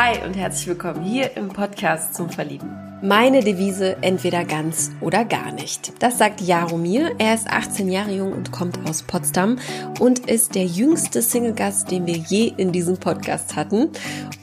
Hi und herzlich willkommen hier im Podcast zum Verlieben. Meine Devise entweder ganz oder gar nicht. Das sagt Jaromir. Er ist 18 Jahre jung und kommt aus Potsdam und ist der jüngste Single-Gast, den wir je in diesem Podcast hatten.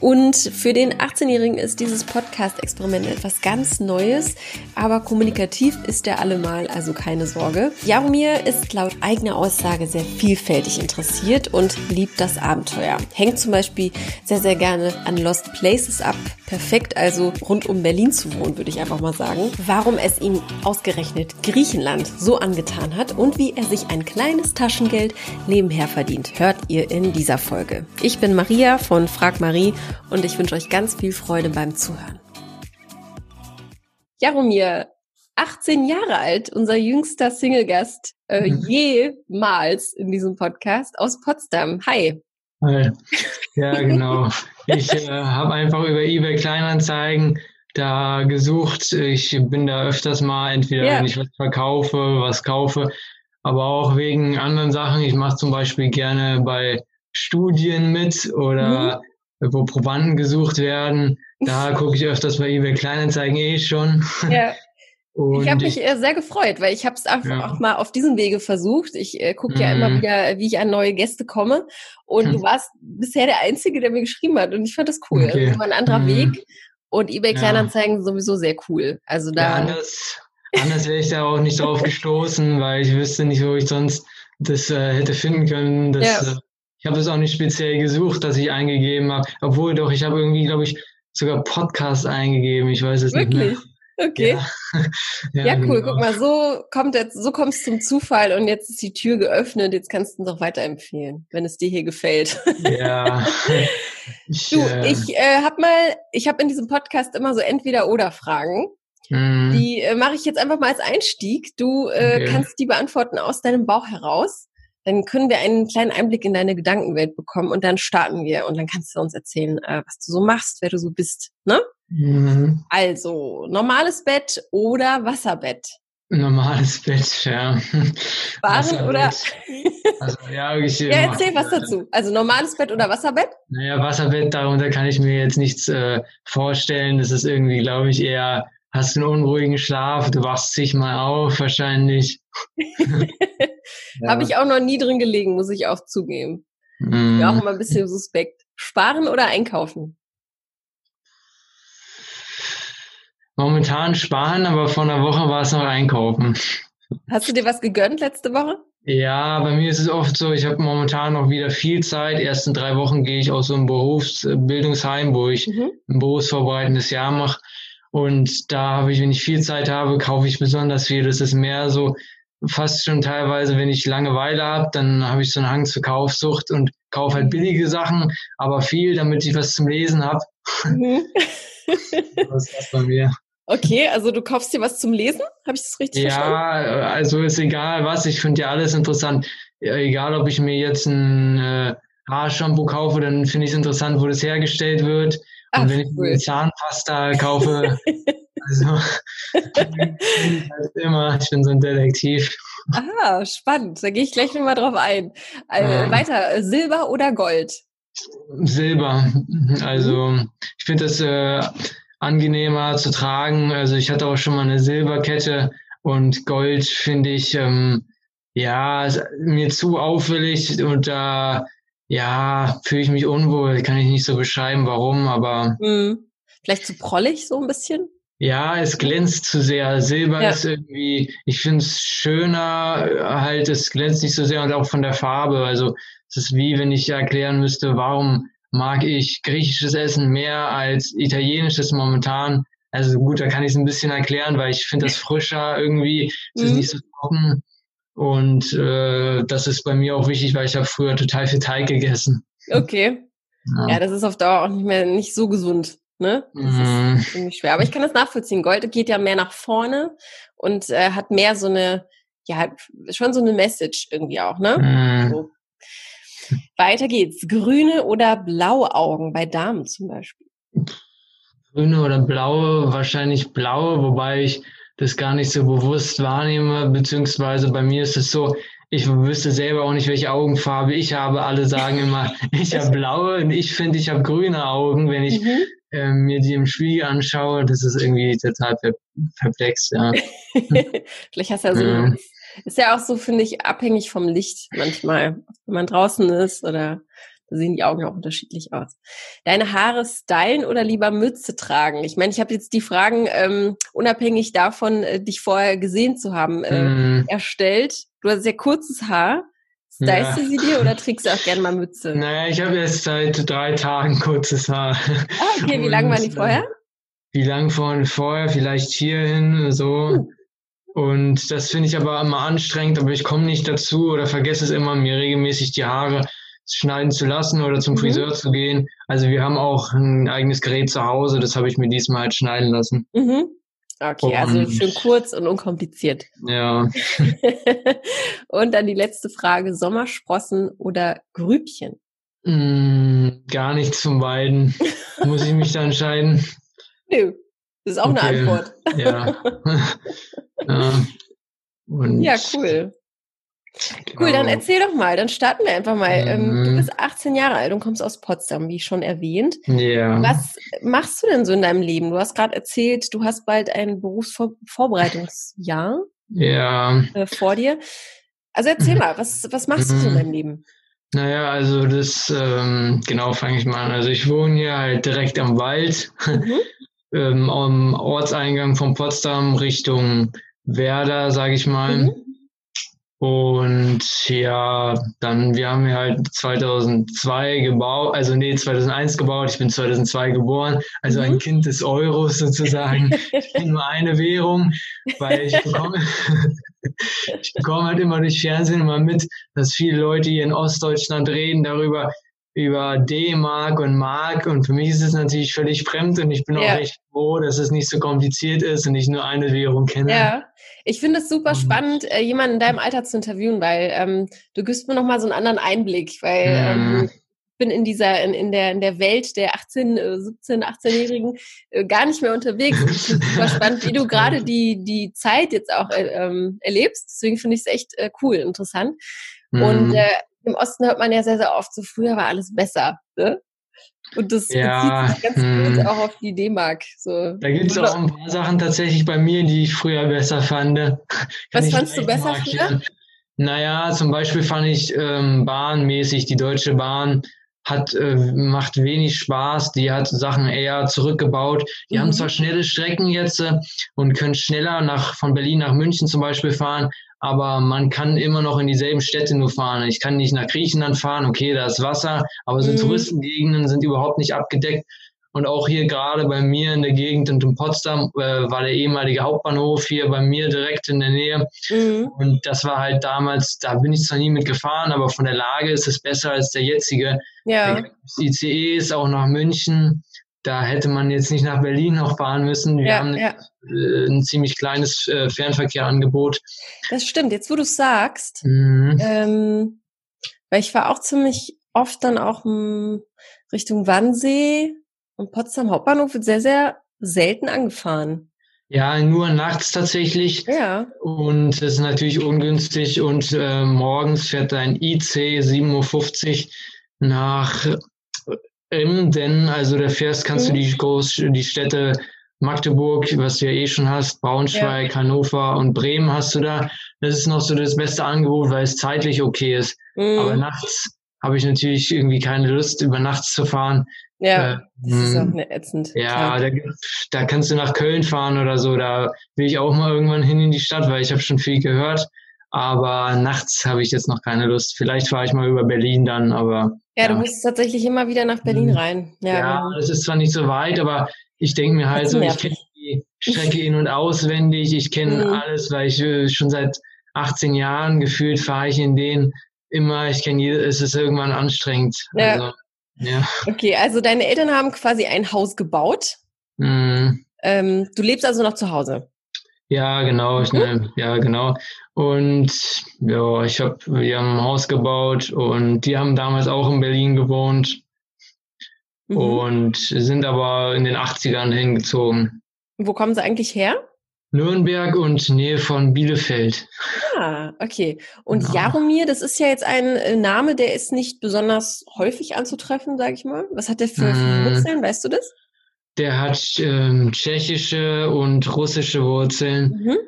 Und für den 18-Jährigen ist dieses Podcast-Experiment etwas ganz Neues, aber kommunikativ ist er allemal, also keine Sorge. Jaromir ist laut eigener Aussage sehr vielfältig interessiert und liebt das Abenteuer. Hängt zum Beispiel sehr, sehr gerne an Lost Places ab. Perfekt also rund um Berlin zu wohnen würde ich einfach mal sagen, warum es ihm ausgerechnet Griechenland so angetan hat und wie er sich ein kleines Taschengeld nebenher verdient, hört ihr in dieser Folge. Ich bin Maria von Frag Marie und ich wünsche euch ganz viel Freude beim Zuhören. Jaromir, 18 Jahre alt, unser jüngster Single-Gast äh, mhm. jemals in diesem Podcast aus Potsdam. Hi. Ja, genau. Ich äh, habe einfach über eBay Kleinanzeigen da gesucht. Ich bin da öfters mal, entweder yeah. wenn ich was verkaufe, was kaufe, aber auch wegen anderen Sachen. Ich mache zum Beispiel gerne bei Studien mit oder mhm. wo Probanden gesucht werden. Da gucke ich öfters bei eBay Kleinanzeigen eh schon. Ja. Und ich habe mich äh, sehr gefreut, weil ich habe es einfach ja. auch mal auf diesem Wege versucht. Ich äh, gucke ja immer mhm. wieder, wie ich an neue Gäste komme. Und hm. du warst bisher der Einzige, der mir geschrieben hat. Und ich fand das cool. Okay. Das mal ein anderer hm. Weg. Und eBay Kleinanzeigen ja. sowieso sehr cool. Also da. Ja, anders, anders wäre ich da auch nicht drauf gestoßen, weil ich wüsste nicht, wo ich sonst das äh, hätte finden können. Das, ja. äh, ich habe es auch nicht speziell gesucht, dass ich eingegeben habe. Obwohl doch, ich habe irgendwie, glaube ich, sogar Podcast eingegeben. Ich weiß es Wirklich? nicht mehr. Okay. Ja, ja, ja cool. Genau. Guck mal, so kommt jetzt, so kommst zum Zufall und jetzt ist die Tür geöffnet. Jetzt kannst du uns auch weiterempfehlen, wenn es dir hier gefällt. Ja. Ich, du, äh, ich äh, habe mal, ich habe in diesem Podcast immer so entweder oder Fragen. Mm. Die äh, mache ich jetzt einfach mal als Einstieg. Du äh, okay. kannst die beantworten aus deinem Bauch heraus. Dann können wir einen kleinen Einblick in deine Gedankenwelt bekommen und dann starten wir und dann kannst du uns erzählen, äh, was du so machst, wer du so bist, ne? Mhm. Also, normales Bett oder Wasserbett? Normales Bett, ja. Sparen oder? Also, ja, ich, ja, erzähl was dazu. Also normales Bett oder Wasserbett? Naja, Wasserbett, darunter kann ich mir jetzt nichts äh, vorstellen. Das ist irgendwie, glaube ich, eher, hast einen unruhigen Schlaf, du wachst sich mal auf wahrscheinlich. ja. Habe ich auch noch nie drin gelegen, muss ich auch zugeben. Mm. Ja, auch immer ein bisschen suspekt. Sparen oder einkaufen? Momentan sparen, aber vor einer Woche war es noch einkaufen. Hast du dir was gegönnt letzte Woche? Ja, bei mir ist es oft so, ich habe momentan noch wieder viel Zeit. Erst in drei Wochen gehe ich aus so einem Berufsbildungsheim, wo ich mhm. ein berufsvorbereitendes Jahr mache. Und da habe ich, wenn ich viel Zeit habe, kaufe ich besonders viel. Das ist mehr so fast schon teilweise, wenn ich Langeweile habe, dann habe ich so einen Hang zur Kaufsucht und kaufe halt billige Sachen, aber viel, damit ich was zum Lesen habe. Mhm. das ist das bei mir. Okay, also du kaufst dir was zum Lesen? Habe ich das richtig ja, verstanden? Ja, also ist egal was. Ich finde ja alles interessant. Egal, ob ich mir jetzt ein äh, Haarshampoo kaufe, dann finde ich es interessant, wo das hergestellt wird. Ach, Und wenn ich cool. eine Zahnpasta kaufe, also immer, ich bin so ein Detektiv. Aha, spannend. Da gehe ich gleich nochmal drauf ein. Also, ähm, weiter, Silber oder Gold? Silber. Also ich finde das äh, angenehmer zu tragen. Also ich hatte auch schon mal eine Silberkette und Gold finde ich ähm, ja mir zu auffällig und da äh, ja fühle ich mich unwohl. Kann ich nicht so beschreiben, warum, aber mhm. vielleicht zu prollig so ein bisschen. Ja, es glänzt zu sehr. Silber ja. ist irgendwie, ich finde es schöner, halt, es glänzt nicht so sehr und auch von der Farbe. Also es ist wie, wenn ich erklären müsste, warum mag ich griechisches Essen mehr als italienisches momentan. Also gut, da kann ich es ein bisschen erklären, weil ich finde das frischer irgendwie. Es ist mhm. nicht so trocken. Und äh, das ist bei mir auch wichtig, weil ich habe früher total viel Teig gegessen. Okay. Ja. ja, das ist auf Dauer auch nicht mehr nicht so gesund. Ne? Das mhm. ist ziemlich schwer. Aber ich kann das nachvollziehen. Gold geht ja mehr nach vorne und äh, hat mehr so eine, ja, schon so eine Message irgendwie auch, ne? Mhm. So. Weiter geht's. Grüne oder blaue Augen bei Damen zum Beispiel? Grüne oder blaue, wahrscheinlich blaue, wobei ich das gar nicht so bewusst wahrnehme, beziehungsweise bei mir ist es so, ich wüsste selber auch nicht, welche Augenfarbe ich habe. Alle sagen immer, ich habe blaue und ich finde, ich habe grüne Augen, wenn ich mhm. äh, mir die im Spiegel anschaue. Das ist irgendwie total per perplex, ja. Vielleicht hast du ja so, ja. Ist ja auch so, finde ich, abhängig vom Licht manchmal, wenn man draußen ist oder da sehen die Augen auch unterschiedlich aus. Deine Haare stylen oder lieber Mütze tragen? Ich meine, ich habe jetzt die Fragen ähm, unabhängig davon, äh, dich vorher gesehen zu haben, äh, mm. erstellt. Du hast sehr kurzes Haar. Stylst ja. du sie dir oder trägst du auch gerne mal Mütze? Naja, ich habe jetzt seit drei Tagen kurzes Haar. Ah, okay, wie lange waren die vorher? Wie lange von vorher? Vielleicht hierhin, so. Hm. Und das finde ich aber immer anstrengend, aber ich komme nicht dazu oder vergesse es immer, mir regelmäßig die Haare schneiden zu lassen oder zum mhm. Friseur zu gehen. Also wir haben auch ein eigenes Gerät zu Hause, das habe ich mir diesmal halt schneiden lassen. Mhm. Okay, also und, also schön kurz und unkompliziert. Ja. und dann die letzte Frage, Sommersprossen oder Grübchen? Mm, gar nichts von beiden. Muss ich mich da entscheiden? Nö, das ist auch okay. eine Antwort. ja. ja. Und ja, cool. Cool, dann genau. erzähl doch mal, dann starten wir einfach mal. Mhm. Du bist 18 Jahre alt und kommst aus Potsdam, wie schon erwähnt. Ja. Was machst du denn so in deinem Leben? Du hast gerade erzählt, du hast bald ein Berufsvorbereitungsjahr ja. Äh, vor dir. Also erzähl mhm. mal, was, was machst du so in mhm. deinem Leben? Naja, also das, ähm, genau, fange ich mal an. Also ich wohne hier halt direkt am Wald, mhm. ähm, am Ortseingang von Potsdam Richtung Werder, sage ich mal. Mhm. Und ja, dann, wir haben ja halt 2002 gebaut, also nee, 2001 gebaut, ich bin 2002 geboren, also ein mhm. Kind des Euros sozusagen. ich bin nur eine Währung, weil ich bekomme, ich bekomme halt immer durch Fernsehen immer mit, dass viele Leute hier in Ostdeutschland reden darüber, über D-Mark und Mark und für mich ist es natürlich völlig fremd und ich bin ja. auch echt froh, dass es nicht so kompliziert ist und ich nur eine Währung kenne. Ja, ich finde es super spannend, äh, jemanden in deinem Alter zu interviewen, weil ähm, du gibst mir nochmal so einen anderen Einblick, weil mhm. ähm, ich bin in dieser, in, in der, in der Welt der 18, 17, 18-Jährigen äh, gar nicht mehr unterwegs. Ich finde es super spannend, wie du gerade die, die Zeit jetzt auch äh, ähm, erlebst. Deswegen finde ich es echt äh, cool, interessant. Mhm. Und äh, im Osten hört man ja sehr, sehr oft, so früher war alles besser. Ne? Und das ja, bezieht sich ganz hm. gut auch auf die D-Mark. So. Da gibt es auch ein paar Sachen tatsächlich bei mir, die ich früher besser fand. Was fandst du besser früher? Naja, zum Beispiel fand ich ähm, bahnmäßig, die Deutsche Bahn hat, äh, macht wenig Spaß, die hat Sachen eher zurückgebaut. Die mhm. haben zwar schnelle Strecken jetzt äh, und können schneller nach, von Berlin nach München zum Beispiel fahren, aber man kann immer noch in dieselben Städte nur fahren. Ich kann nicht nach Griechenland fahren, okay, da ist Wasser, aber so mhm. Touristengegenden sind überhaupt nicht abgedeckt. Und auch hier gerade bei mir in der Gegend und in Potsdam äh, war der ehemalige Hauptbahnhof hier bei mir direkt in der Nähe. Mhm. Und das war halt damals, da bin ich zwar nie mitgefahren, aber von der Lage ist es besser als der jetzige. Ja. Das ICE ist auch nach München da hätte man jetzt nicht nach Berlin noch fahren müssen. Wir ja, haben ja. Äh, ein ziemlich kleines äh, Fernverkehrangebot. Das stimmt. Jetzt, wo du sagst, mhm. ähm, weil ich war auch ziemlich oft dann auch m, Richtung Wannsee und Potsdam Hauptbahnhof wird sehr, sehr selten angefahren. Ja, nur nachts tatsächlich. Ja. Und das ist natürlich ungünstig. Und äh, morgens fährt ein IC 7.50 Uhr nach Emden, also da fährst, kannst mhm. du die, Groß die Städte Magdeburg, was du ja eh schon hast, Braunschweig, ja. Hannover und Bremen hast du da. Das ist noch so das beste Angebot, weil es zeitlich okay ist. Mhm. Aber nachts habe ich natürlich irgendwie keine Lust, über nachts zu fahren. Ja, äh, das ist auch eine ätzend. Ja, da, da kannst du nach Köln fahren oder so. Da will ich auch mal irgendwann hin in die Stadt, weil ich habe schon viel gehört. Aber nachts habe ich jetzt noch keine Lust. Vielleicht fahre ich mal über Berlin dann, aber ja, ja, du musst tatsächlich immer wieder nach Berlin mhm. rein. Ja, ja es ist zwar nicht so weit, aber ich denke mir halt so, ich kenne die Strecke in- und auswendig, ich kenne mhm. alles, weil ich äh, schon seit 18 Jahren gefühlt fahre ich in den immer, ich kenne jedes, es ist irgendwann anstrengend. Ja. Also, ja. Okay, also deine Eltern haben quasi ein Haus gebaut. Mhm. Ähm, du lebst also noch zu Hause. Ja, genau, ich, ne, ja, genau. Und ja, ich habe, wir haben ein Haus gebaut und die haben damals auch in Berlin gewohnt mhm. und sind aber in den 80ern hingezogen. Wo kommen sie eigentlich her? Nürnberg und Nähe von Bielefeld. Ah, okay. Und genau. Jaromir, das ist ja jetzt ein äh, Name, der ist nicht besonders häufig anzutreffen, sage ich mal. Was hat der für, für Wurzeln, weißt du das? Der hat ähm, tschechische und russische Wurzeln. Mhm.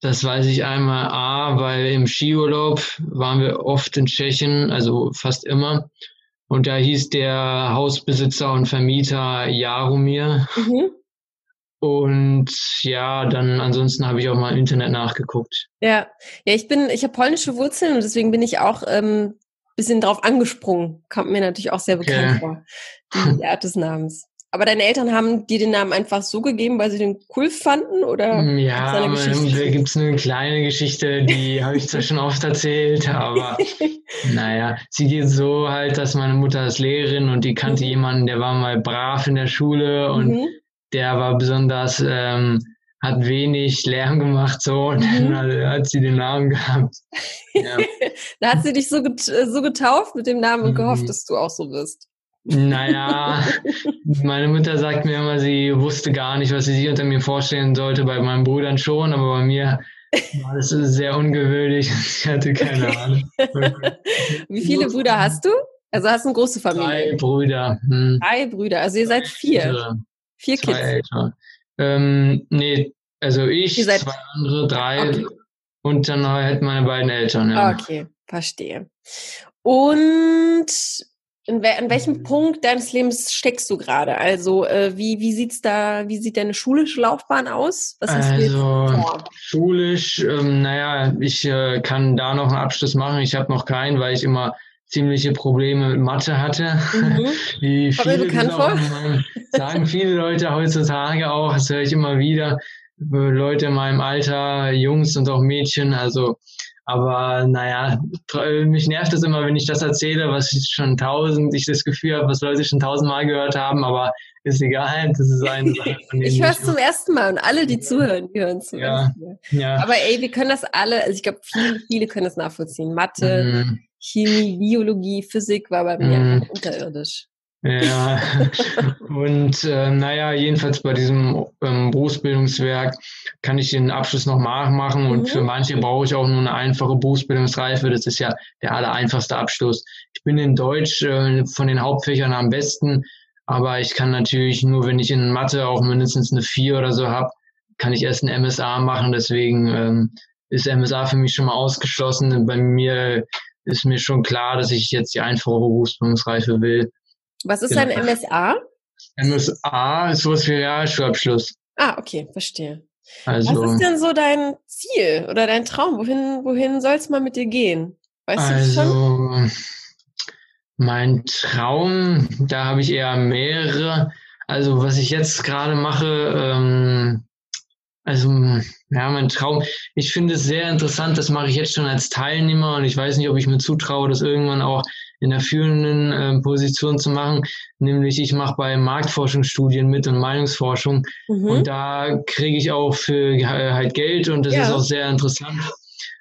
Das weiß ich einmal A, weil im Skiurlaub waren wir oft in Tschechien, also fast immer. Und da hieß der Hausbesitzer und Vermieter Jaromir. Mhm. Und ja, dann ansonsten habe ich auch mal im Internet nachgeguckt. Ja, ja, ich bin, ich habe polnische Wurzeln und deswegen bin ich auch ähm, bisschen drauf angesprungen. Kommt mir natürlich auch sehr bekannt okay. vor, die Art des Namens. Aber deine Eltern haben dir den Namen einfach so gegeben, weil sie den cool fanden? Oder mm, ja, da gibt es eine kleine Geschichte, die habe ich zwar schon oft erzählt, aber naja, sie geht so halt, dass meine Mutter ist Lehrerin und die kannte mhm. jemanden, der war mal brav in der Schule und mhm. der war besonders, ähm, hat wenig Lärm gemacht so und mhm. dann hat sie den Namen gehabt. Ja. da hat sie dich so, get so getauft mit dem Namen und gehofft, mhm. dass du auch so wirst. Naja, meine Mutter sagt mir immer, sie wusste gar nicht, was sie sich unter mir vorstellen sollte. Bei meinen Brüdern schon, aber bei mir war das sehr ungewöhnlich. Ich hatte keine Ahnung. Wie viele Brüder hast du? Also hast du eine große Familie? Drei Brüder. Hm. Drei Brüder. Also ihr seid vier. Ältere. Vier zwei Kids. Älter. Ähm, nee, also ich, zwei andere, drei okay. und dann halt meine beiden Eltern. Ja. Okay, verstehe. Und in, we in welchem Punkt deines Lebens steckst du gerade? Also äh, wie, wie sieht's da, wie sieht deine schulische Laufbahn aus? Was hast also du schulisch, ähm, naja, ich äh, kann da noch einen Abschluss machen. Ich habe noch keinen, weil ich immer ziemliche Probleme mit Mathe hatte. Mhm. Wie viele bekannt vor? sagen viele Leute heutzutage auch, das höre ich immer wieder, Leute in meinem Alter, Jungs und auch Mädchen, also aber naja, mich nervt es immer, wenn ich das erzähle, was ich schon tausend, ich das Gefühl habe, was Leute schon tausendmal gehört haben, aber ist egal, das ist eine Sache. Von ich höre es zum ersten Mal und alle, die zuhören, hören zu. Ja, ja. Aber ey, wir können das alle, also ich glaube, viele, viele können das nachvollziehen. Mathe, mhm. Chemie, Biologie, Physik war bei mir mhm. unterirdisch. Ja, und äh, naja, jedenfalls bei diesem ähm, Berufsbildungswerk kann ich den Abschluss noch machen und mhm. für manche brauche ich auch nur eine einfache Berufsbildungsreife. Das ist ja der aller einfachste Abschluss. Ich bin in Deutsch äh, von den Hauptfächern am besten, aber ich kann natürlich nur, wenn ich in Mathe auch mindestens eine 4 oder so habe, kann ich erst ein MSA machen. Deswegen ähm, ist MSA für mich schon mal ausgeschlossen. Bei mir ist mir schon klar, dass ich jetzt die einfache Berufsbildungsreife will. Was ist genau. ein MSA? MSA ist sowas wie Realschulabschluss. Ah, okay, verstehe. Also, Was ist denn so dein Ziel oder dein Traum? Wohin, wohin soll es mal mit dir gehen? Weißt also, du schon? Mein Traum, da habe ich eher mehrere. Also was ich jetzt gerade mache, ähm, also ja, mein Traum. Ich finde es sehr interessant, das mache ich jetzt schon als Teilnehmer und ich weiß nicht, ob ich mir zutraue, das irgendwann auch in der führenden äh, Position zu machen. Nämlich ich mache bei Marktforschungsstudien mit und Meinungsforschung mhm. und da kriege ich auch für äh, halt Geld und das ja. ist auch sehr interessant.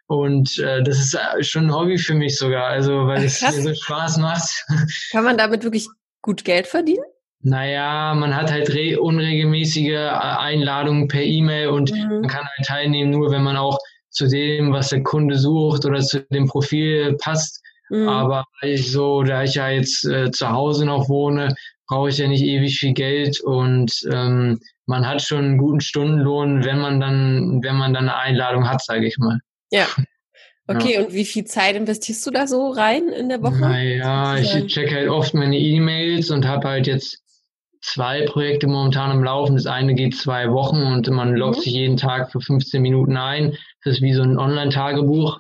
Und äh, das ist äh, schon ein Hobby für mich sogar, also weil es mir so Spaß macht. Kann man damit wirklich gut Geld verdienen? Naja, man hat halt unregelmäßige äh, Einladungen per E-Mail und mhm. man kann halt teilnehmen, nur wenn man auch zu dem, was der Kunde sucht oder zu dem Profil passt. Mhm. Aber ich so, da ich ja jetzt äh, zu Hause noch wohne, brauche ich ja nicht ewig viel Geld und ähm, man hat schon einen guten Stundenlohn, wenn man dann, wenn man dann eine Einladung hat, sage ich mal. Ja. Okay, ja. und wie viel Zeit investierst du da so rein in der Woche? Naja, ich check halt oft meine E-Mails und habe halt jetzt zwei Projekte momentan am Laufen. Das eine geht zwei Wochen und man loggt mhm. sich jeden Tag für 15 Minuten ein. Das ist wie so ein Online-Tagebuch.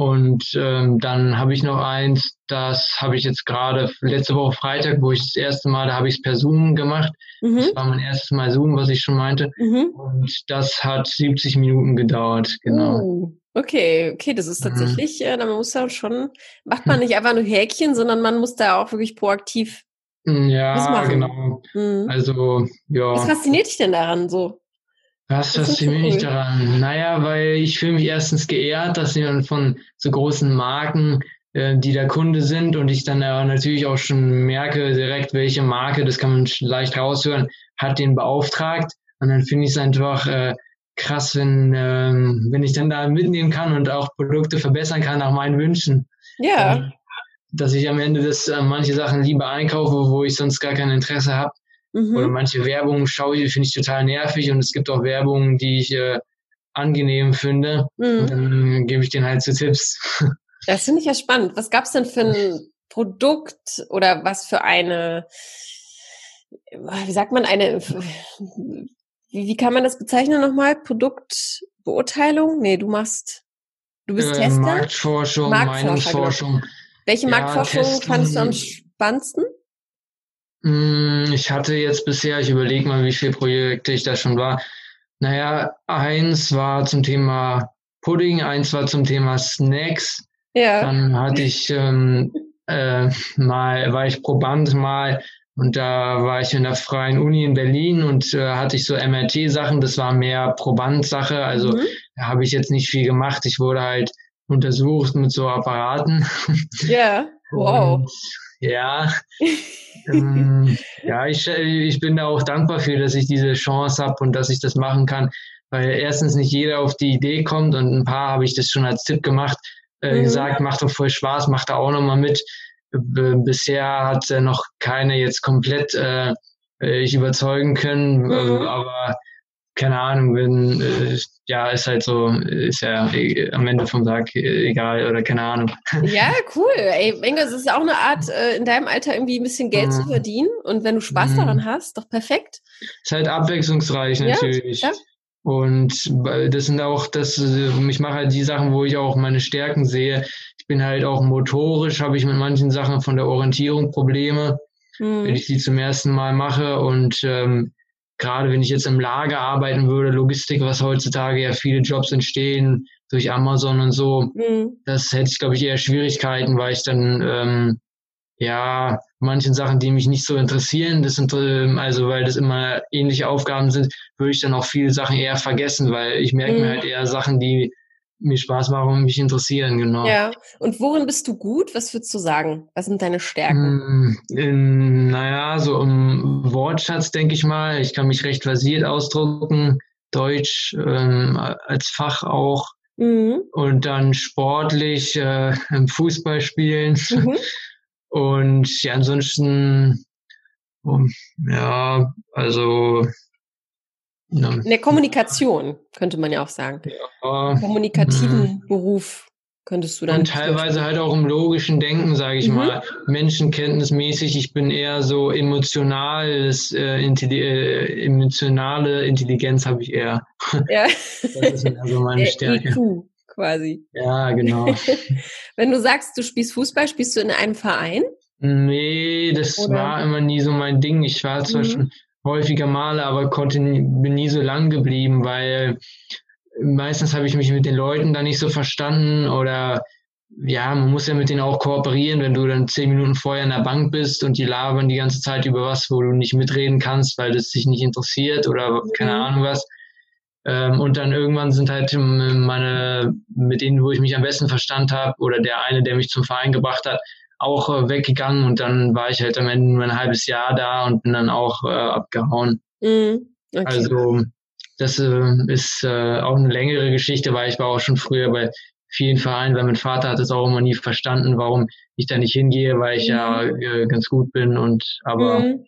Und ähm, dann habe ich noch eins, das habe ich jetzt gerade letzte Woche Freitag, wo ich das erste Mal, da habe ich es per Zoom gemacht. Mhm. Das war mein erstes Mal Zoom, was ich schon meinte. Mhm. Und das hat 70 Minuten gedauert, genau. Uh, okay, okay, das ist mhm. tatsächlich, mhm. äh, man muss da schon, macht man nicht einfach nur Häkchen, sondern man muss da auch wirklich proaktiv hm, ja, genau. Mhm. Also, ja. Was fasziniert dich denn daran so? Was fasziniert mich daran? Naja, weil ich fühle mich erstens geehrt, dass jemand von so großen Marken, äh, die der Kunde sind und ich dann äh, natürlich auch schon merke direkt, welche Marke, das kann man leicht raushören, hat den beauftragt. Und dann finde ich es einfach äh, krass, wenn, ähm, wenn ich dann da mitnehmen kann und auch Produkte verbessern kann nach meinen Wünschen. Ja. Ähm, dass ich am Ende das, äh, manche Sachen lieber einkaufe, wo ich sonst gar kein Interesse habe. Mhm. Oder manche Werbung schaue ich, finde ich total nervig und es gibt auch Werbungen, die ich äh, angenehm finde. Mhm. Dann gebe ich denen halt so Tipps. Das finde ich ja spannend. Was gab es denn für ein Produkt oder was für eine, wie sagt man, eine, wie, wie kann man das bezeichnen nochmal? Produktbeurteilung? Nee, du machst, du bist äh, Tester? Marktforschung, Marktforscher, genau. Meinungsforschung. Genau. Welche ja, Marktforschung testen. fandest du am spannendsten? Hm, ich hatte jetzt bisher, ich überlege mal, wie viele Projekte ich da schon war. Naja, eins war zum Thema Pudding, eins war zum Thema Snacks. Ja. Dann hatte ich ähm, äh, mal, war ich Proband mal und da war ich in der Freien Uni in Berlin und äh, hatte ich so MRT-Sachen, das war mehr Probandsache, also mhm. da habe ich jetzt nicht viel gemacht. Ich wurde halt untersucht mit so Apparaten. Ja, wow. Und, ja, ähm, ja, ich, ich bin da auch dankbar für, dass ich diese Chance habe und dass ich das machen kann, weil erstens nicht jeder auf die Idee kommt und ein paar habe ich das schon als Tipp gemacht, äh, mhm. gesagt, macht doch voll Spaß, macht da auch nochmal mit bisher hat äh, noch keine jetzt komplett äh, äh ich überzeugen können, mhm. äh, aber keine Ahnung, wenn äh, ja ist halt so, ist ja äh, am Ende vom Tag egal oder keine Ahnung. Ja, cool. Ey, Inge, es ist auch eine Art, äh, in deinem Alter irgendwie ein bisschen Geld mhm. zu verdienen und wenn du Spaß mhm. daran hast, doch perfekt. Ist halt abwechslungsreich natürlich. Ja, ja. Und das sind auch, das, ich mache halt die Sachen, wo ich auch meine Stärken sehe bin halt auch motorisch, habe ich mit manchen Sachen von der Orientierung Probleme, mhm. wenn ich die zum ersten Mal mache. Und ähm, gerade wenn ich jetzt im Lager arbeiten würde, Logistik, was heutzutage ja viele Jobs entstehen durch Amazon und so, mhm. das hätte ich, glaube ich, eher Schwierigkeiten, weil ich dann ähm, ja manchen Sachen, die mich nicht so interessieren, das sind ähm, also weil das immer ähnliche Aufgaben sind, würde ich dann auch viele Sachen eher vergessen, weil ich merke mhm. mir halt eher Sachen, die mir Spaß machen und mich interessieren, genau. Ja, und worin bist du gut? Was würdest du sagen? Was sind deine Stärken? Mm, in, naja, so im Wortschatz denke ich mal. Ich kann mich recht versiert ausdrucken. Deutsch ähm, als Fach auch. Mhm. Und dann sportlich äh, im Fußball spielen. Mhm. Und ja, ansonsten, um, ja, also ja. In der Kommunikation, könnte man ja auch sagen. Ja. Kommunikativen mhm. Beruf könntest du dann. Und teilweise halt auch im logischen Denken, sage ich mhm. mal. Menschenkenntnismäßig, ich bin eher so emotionales, äh, Intelli äh, emotionale Intelligenz habe ich eher. Ja. Das ist also meine Stärke. IQ quasi. Ja, genau. Wenn du sagst, du spielst Fußball, spielst du in einem Verein? Nee, das Oder? war immer nie so mein Ding. Ich war zwar mhm. schon häufiger Male, aber konnte, bin nie so lang geblieben, weil meistens habe ich mich mit den Leuten da nicht so verstanden oder ja, man muss ja mit denen auch kooperieren, wenn du dann zehn Minuten vorher in der Bank bist und die labern die ganze Zeit über was, wo du nicht mitreden kannst, weil das dich nicht interessiert oder keine mhm. Ahnung was. Ähm, und dann irgendwann sind halt meine, mit denen, wo ich mich am besten verstand habe, oder der eine, der mich zum Verein gebracht hat, auch äh, weggegangen und dann war ich halt am Ende nur ein halbes Jahr da und bin dann auch äh, abgehauen. Mhm. Okay. Also das äh, ist äh, auch eine längere Geschichte, weil ich war auch schon früher bei vielen Vereinen, weil mein Vater hat es auch immer nie verstanden, warum ich da nicht hingehe, weil ich mhm. ja äh, ganz gut bin und aber mhm.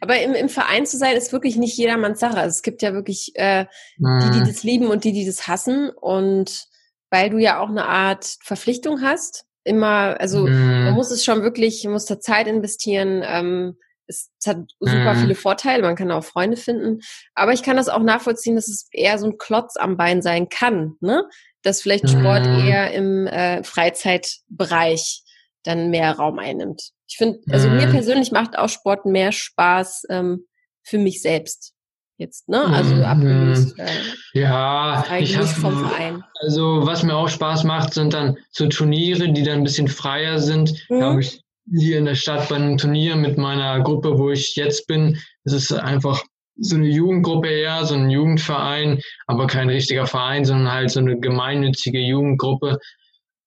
Aber im, im Verein zu sein, ist wirklich nicht jedermanns Sache. Also es gibt ja wirklich äh, die, die mhm. das lieben und die, die das hassen. Und weil du ja auch eine Art Verpflichtung hast, immer, also mm. man muss es schon wirklich, man muss da Zeit investieren. Ähm, es, es hat super mm. viele Vorteile, man kann auch Freunde finden. Aber ich kann das auch nachvollziehen, dass es eher so ein Klotz am Bein sein kann, ne? Dass vielleicht Sport mm. eher im äh, Freizeitbereich dann mehr Raum einnimmt. Ich finde, also mir persönlich macht auch Sport mehr Spaß ähm, für mich selbst jetzt, ne? Also mhm. abgelöst. Äh, ja, ich habe vom Verein. Also was mir auch Spaß macht, sind dann so Turniere, die dann ein bisschen freier sind. Mhm. Da habe ich hier in der Stadt bei einem Turnier mit meiner Gruppe, wo ich jetzt bin. Es ist einfach so eine Jugendgruppe eher, so ein Jugendverein, aber kein richtiger Verein, sondern halt so eine gemeinnützige Jugendgruppe.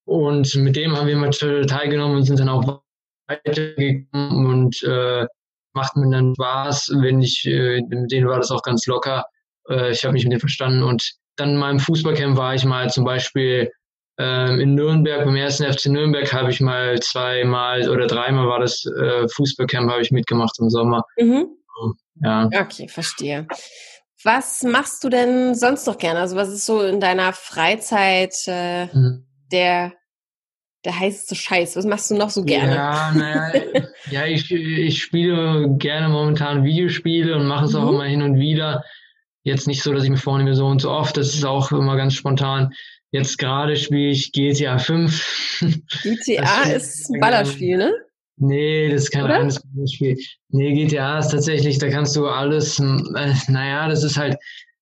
Und mit dem haben wir mal teilgenommen und sind dann auch weitergekommen und äh, macht mir dann Spaß, wenn ich, äh, mit denen war das auch ganz locker. äh, ich habe mich mit denen verstanden und dann in meinem Fußballcamp war ich mal zum Beispiel ähm, in Nürnberg, beim ersten FC Nürnberg habe ich mal zweimal oder dreimal war das äh, Fußballcamp, habe ich mitgemacht im Sommer. Mhm. Ja. Okay, verstehe. Was machst du denn sonst noch gerne? Also was ist so in deiner Freizeit äh, mhm. der der heißeste Scheiß? Was machst du noch so gerne? Ja, naja, ja, ich, ich spiele gerne momentan Videospiele und mache es mhm. auch immer hin und wieder. Jetzt nicht so, dass ich mir vornehme, so und so oft. Das ist auch immer ganz spontan. Jetzt gerade spiele ich GTA 5. GTA ist ein Ballerspiel, ne? Nee, das ist kein reines Spiel. Nee, GTA ist tatsächlich, da kannst du alles, äh, naja, das ist halt,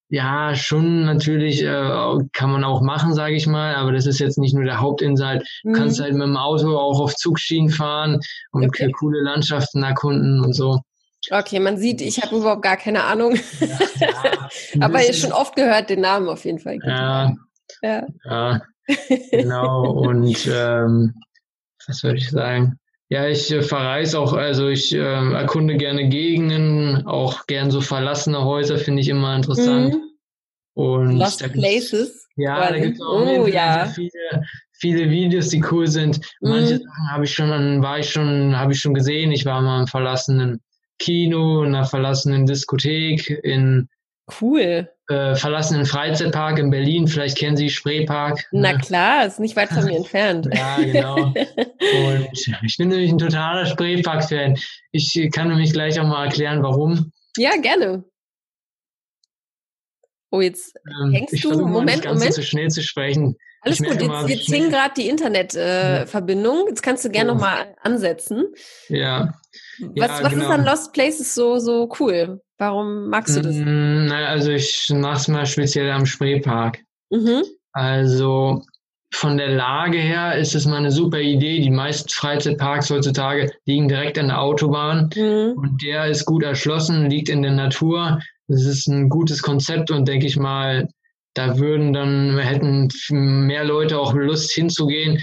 ja, schon natürlich äh, kann man auch machen, sage ich mal, aber das ist jetzt nicht nur der Hauptinhalt. Du mhm. kannst halt mit dem Auto auch auf Zugschienen fahren und okay. coole Landschaften erkunden und so. Okay, man sieht, ich habe überhaupt gar keine Ahnung. Ja, ja, aber ihr schon oft gehört den Namen auf jeden Fall. Ja, ja. ja genau. und ähm, was würde ich sagen? Ja, ich äh, verreise auch, also ich äh, erkunde gerne Gegenden, auch gern so verlassene Häuser finde ich immer interessant. Mhm. Und Lost Places. Ja, da gibt es auch oh, ja. viele, viele Videos, die cool sind. Manche mhm. Sachen habe ich schon, war ich schon, habe ich schon gesehen. Ich war mal im verlassenen Kino, in einer verlassenen Diskothek, in Cool. Äh, verlassenen Freizeitpark in Berlin. Vielleicht kennen Sie Spreepark. Na ne? klar, ist nicht weit von mir entfernt. ja, genau. Und ich bin nämlich ein totaler Spreepark-Fan. Ich kann nämlich gleich auch mal erklären, warum. Ja, gerne. Oh, jetzt ähm, hängst ich du. Moment, ganz Moment. zu schnell zu sprechen. Alles gut, jetzt, jetzt hing gerade die Internetverbindung. Äh, jetzt kannst du gerne oh. nochmal ansetzen. Ja. Was, ja, was genau. ist an Lost Places so, so cool? Warum magst du das? Mm, naja, also ich mache es mal speziell am Spreepark. Mhm. Also von der Lage her ist es mal eine super Idee. Die meisten Freizeitparks heutzutage liegen direkt an der Autobahn mhm. und der ist gut erschlossen, liegt in der Natur. Das ist ein gutes Konzept und denke ich mal, da würden dann, hätten mehr Leute auch Lust hinzugehen.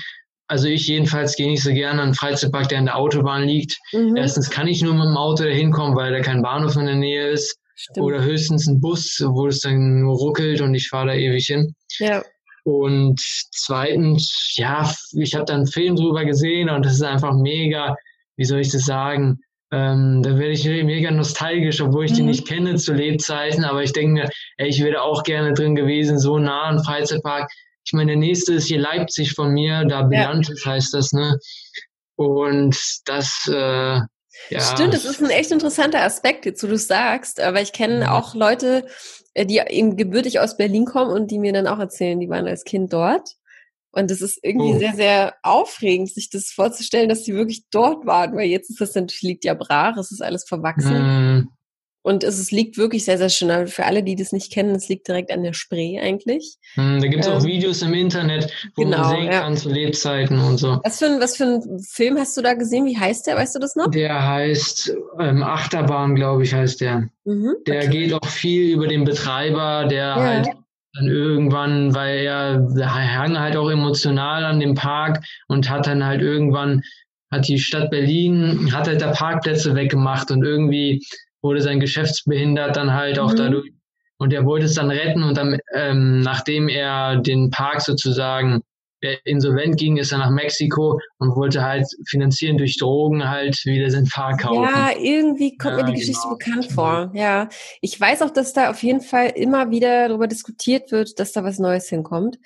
Also ich jedenfalls gehe nicht so gerne an einen Freizeitpark, der an der Autobahn liegt. Mhm. Erstens kann ich nur mit dem Auto da hinkommen, weil da kein Bahnhof in der Nähe ist. Stimmt. Oder höchstens ein Bus, wo es dann nur ruckelt und ich fahre da ewig hin. Ja. Und zweitens, ja, ich habe da einen Film drüber gesehen und das ist einfach mega, wie soll ich das sagen, ähm, da werde ich mega nostalgisch, obwohl ich mhm. die nicht kenne zu Lebzeiten, aber ich denke mir, ey, ich wäre auch gerne drin gewesen, so nah am Freizeitpark. Ich meine, der nächste ist hier Leipzig von mir, da Bilantes ja. heißt das, ne? Und das, äh, ja. Stimmt, das ist ein echt interessanter Aspekt, jetzt wo du sagst, aber ich kenne ja. auch Leute, äh, die eben gebürtig aus Berlin kommen und die mir dann auch erzählen, die waren als Kind dort. Und es ist irgendwie oh. sehr, sehr aufregend, sich das vorzustellen, dass sie wirklich dort waren, weil jetzt ist das natürlich liegt ja brach, es ist alles verwachsen. Mm. Und es, es liegt wirklich sehr, sehr schön. Aber für alle, die das nicht kennen, es liegt direkt an der Spree eigentlich. Mm, da gibt es ähm, auch Videos im Internet, wo genau, man sehen ja. kann zu Lebzeiten und so. Was für, ein, was für ein Film hast du da gesehen? Wie heißt der? Weißt du das noch? Der heißt ähm, Achterbahn, glaube ich, heißt der. Mhm, der okay. geht auch viel über den Betreiber, der ja. halt dann irgendwann, weil er, er hang halt auch emotional an dem Park und hat dann halt irgendwann, hat die Stadt Berlin, hat halt da Parkplätze weggemacht und irgendwie wurde sein Geschäftsbehindert dann halt auch mhm. dadurch und er wollte es dann retten und dann, ähm, nachdem er den Park sozusagen insolvent ging, ist er nach Mexiko und wollte halt finanzieren durch Drogen halt wieder sein Fahr kaufen. Ja, irgendwie kommt ja, mir die Geschichte genau. bekannt vor. Ja, ich weiß auch, dass da auf jeden Fall immer wieder darüber diskutiert wird, dass da was Neues hinkommt.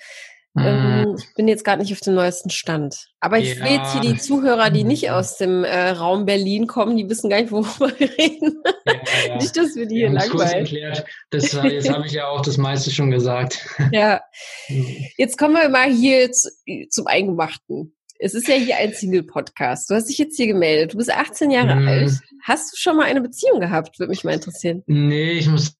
Ähm, ich bin jetzt gerade nicht auf dem neuesten Stand. Aber ich ja. will jetzt hier die Zuhörer, die nicht aus dem äh, Raum Berlin kommen, die wissen gar nicht, worüber wir reden. Ja, ja. nicht, dass wir die hier langweilen. erklärt. Das, jetzt habe ich ja auch das meiste schon gesagt. Ja. Jetzt kommen wir mal hier zu, zum Eingemachten. Es ist ja hier ein Single-Podcast. Du hast dich jetzt hier gemeldet. Du bist 18 Jahre mm. alt. Hast du schon mal eine Beziehung gehabt? Würde mich mal interessieren. Nee, ich muss